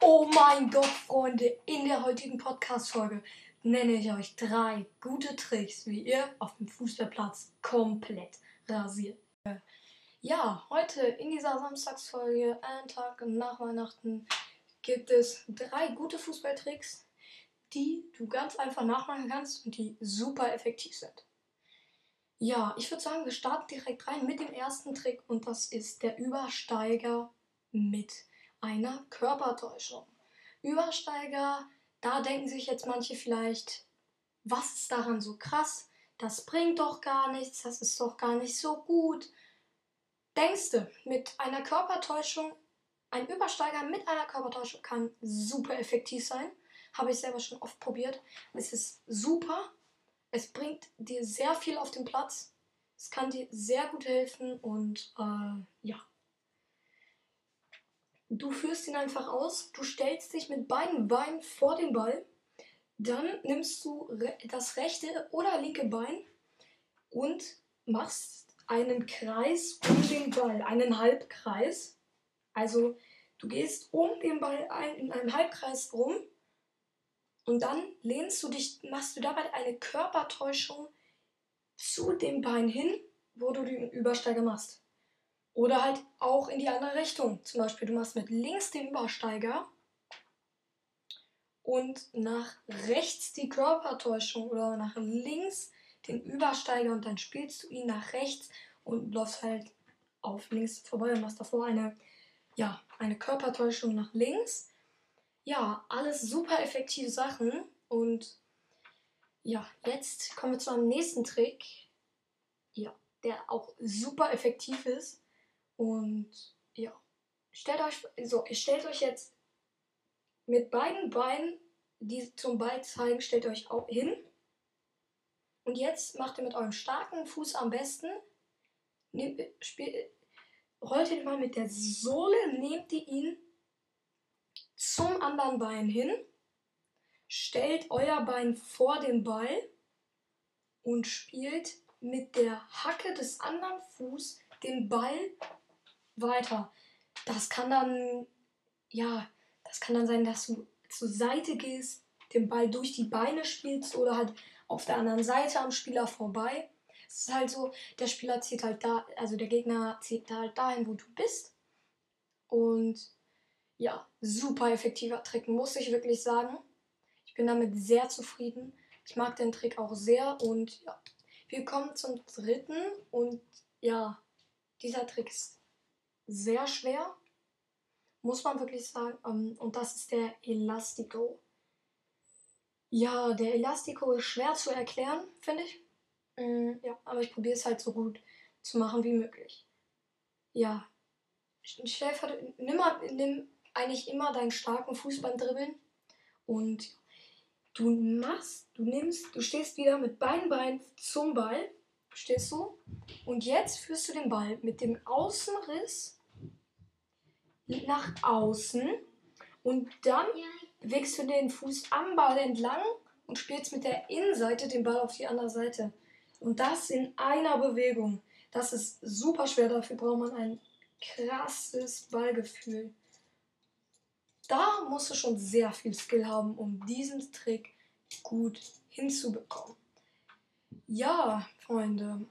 Oh mein Gott, Freunde, in der heutigen Podcast-Folge nenne ich euch drei gute Tricks, wie ihr auf dem Fußballplatz komplett rasiert. Ja, heute in dieser Samstagsfolge, einen Tag nach Weihnachten, gibt es drei gute Fußballtricks, die du ganz einfach nachmachen kannst und die super effektiv sind. Ja, ich würde sagen, wir starten direkt rein mit dem ersten Trick und das ist der Übersteiger mit einer Körpertäuschung. Übersteiger, da denken sich jetzt manche vielleicht, was ist daran so krass? Das bringt doch gar nichts, das ist doch gar nicht so gut. Denkst du, mit einer Körpertäuschung, ein Übersteiger mit einer Körpertäuschung kann super effektiv sein. Habe ich selber schon oft probiert. Es ist super. Es bringt dir sehr viel auf den Platz. Es kann dir sehr gut helfen und äh, ja. Du führst ihn einfach aus, du stellst dich mit beiden Beinen vor den Ball, dann nimmst du das rechte oder linke Bein und machst einen Kreis um den Ball, einen Halbkreis. Also du gehst um den Ball ein, in einem Halbkreis rum und dann lehnst du dich, machst du dabei eine Körpertäuschung zu dem Bein hin, wo du den Übersteiger machst. Oder halt auch in die andere Richtung. Zum Beispiel, du machst mit links den Übersteiger und nach rechts die Körpertäuschung oder nach links den Übersteiger und dann spielst du ihn nach rechts und läufst halt auf links vorbei und machst davor eine, ja, eine Körpertäuschung nach links. Ja, alles super effektive Sachen und ja, jetzt kommen wir zu einem nächsten Trick, ja, der auch super effektiv ist. Und ja, stellt euch, so, stellt euch jetzt mit beiden Beinen, die zum Ball zeigen, stellt euch auch hin. Und jetzt macht ihr mit eurem starken Fuß am besten, nehmt, spiel, rollt ihr mal mit der Sohle, nehmt ihr ihn zum anderen Bein hin, stellt euer Bein vor den Ball und spielt mit der Hacke des anderen Fuß den Ball weiter. Das kann dann, ja, das kann dann sein, dass du zur Seite gehst, den Ball durch die Beine spielst oder halt auf der anderen Seite am Spieler vorbei. Es ist halt so, der Spieler zieht halt da, also der Gegner zieht halt dahin, wo du bist. Und ja, super effektiver Trick, muss ich wirklich sagen. Ich bin damit sehr zufrieden. Ich mag den Trick auch sehr und ja, wir kommen zum dritten und ja, dieser Trick ist sehr schwer, muss man wirklich sagen. Ähm, und das ist der Elastico. Ja, der Elastico ist schwer zu erklären, finde ich. Mm, ja, aber ich probiere es halt so gut zu machen wie möglich. Ja, nimm, nimm eigentlich immer deinen starken Fuß beim Dribbeln und du machst, du nimmst, du stehst wieder mit beiden Beinen zum Ball, stehst du und jetzt führst du den Ball mit dem Außenriss nach außen und dann bewegst du den Fuß am Ball entlang und spielst mit der Innenseite den Ball auf die andere Seite. Und das in einer Bewegung. Das ist super schwer, dafür braucht man ein krasses Ballgefühl. Da musst du schon sehr viel Skill haben, um diesen Trick gut hinzubekommen. Ja, Freunde,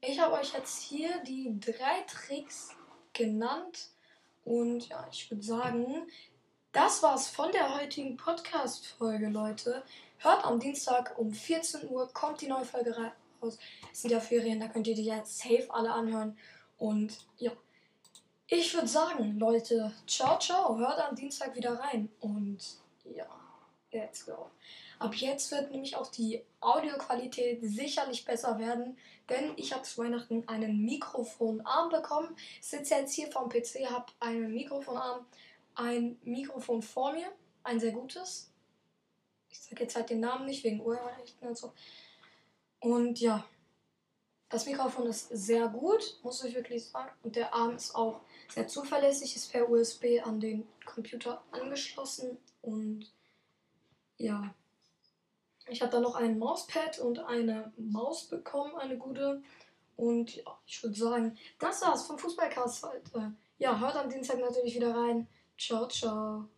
ich habe euch jetzt hier die drei Tricks genannt, und ja, ich würde sagen, das war's von der heutigen Podcast-Folge, Leute. Hört am Dienstag um 14 Uhr kommt die neue Folge raus. Es sind ja Ferien, da könnt ihr die ja safe alle anhören. Und ja, ich würde sagen, Leute, ciao, ciao. Hört am Dienstag wieder rein. Und ja, let's go. Ab jetzt wird nämlich auch die Audioqualität sicherlich besser werden, denn ich habe zu Weihnachten einen Mikrofonarm bekommen. Ich sitze jetzt hier vorm PC, habe einen Mikrofonarm, ein Mikrofon vor mir, ein sehr gutes. Ich sage jetzt halt den Namen nicht wegen Urheberrechten und so. Und ja, das Mikrofon ist sehr gut, muss ich wirklich sagen. Und der Arm ist auch sehr zuverlässig, ist per USB an den Computer angeschlossen und ja, ich habe dann noch ein Mauspad und eine Maus bekommen, eine gute. Und ja, ich würde sagen, das war's vom Fußballcast heute. Ja, hört am Dienstag natürlich wieder rein. Ciao, ciao.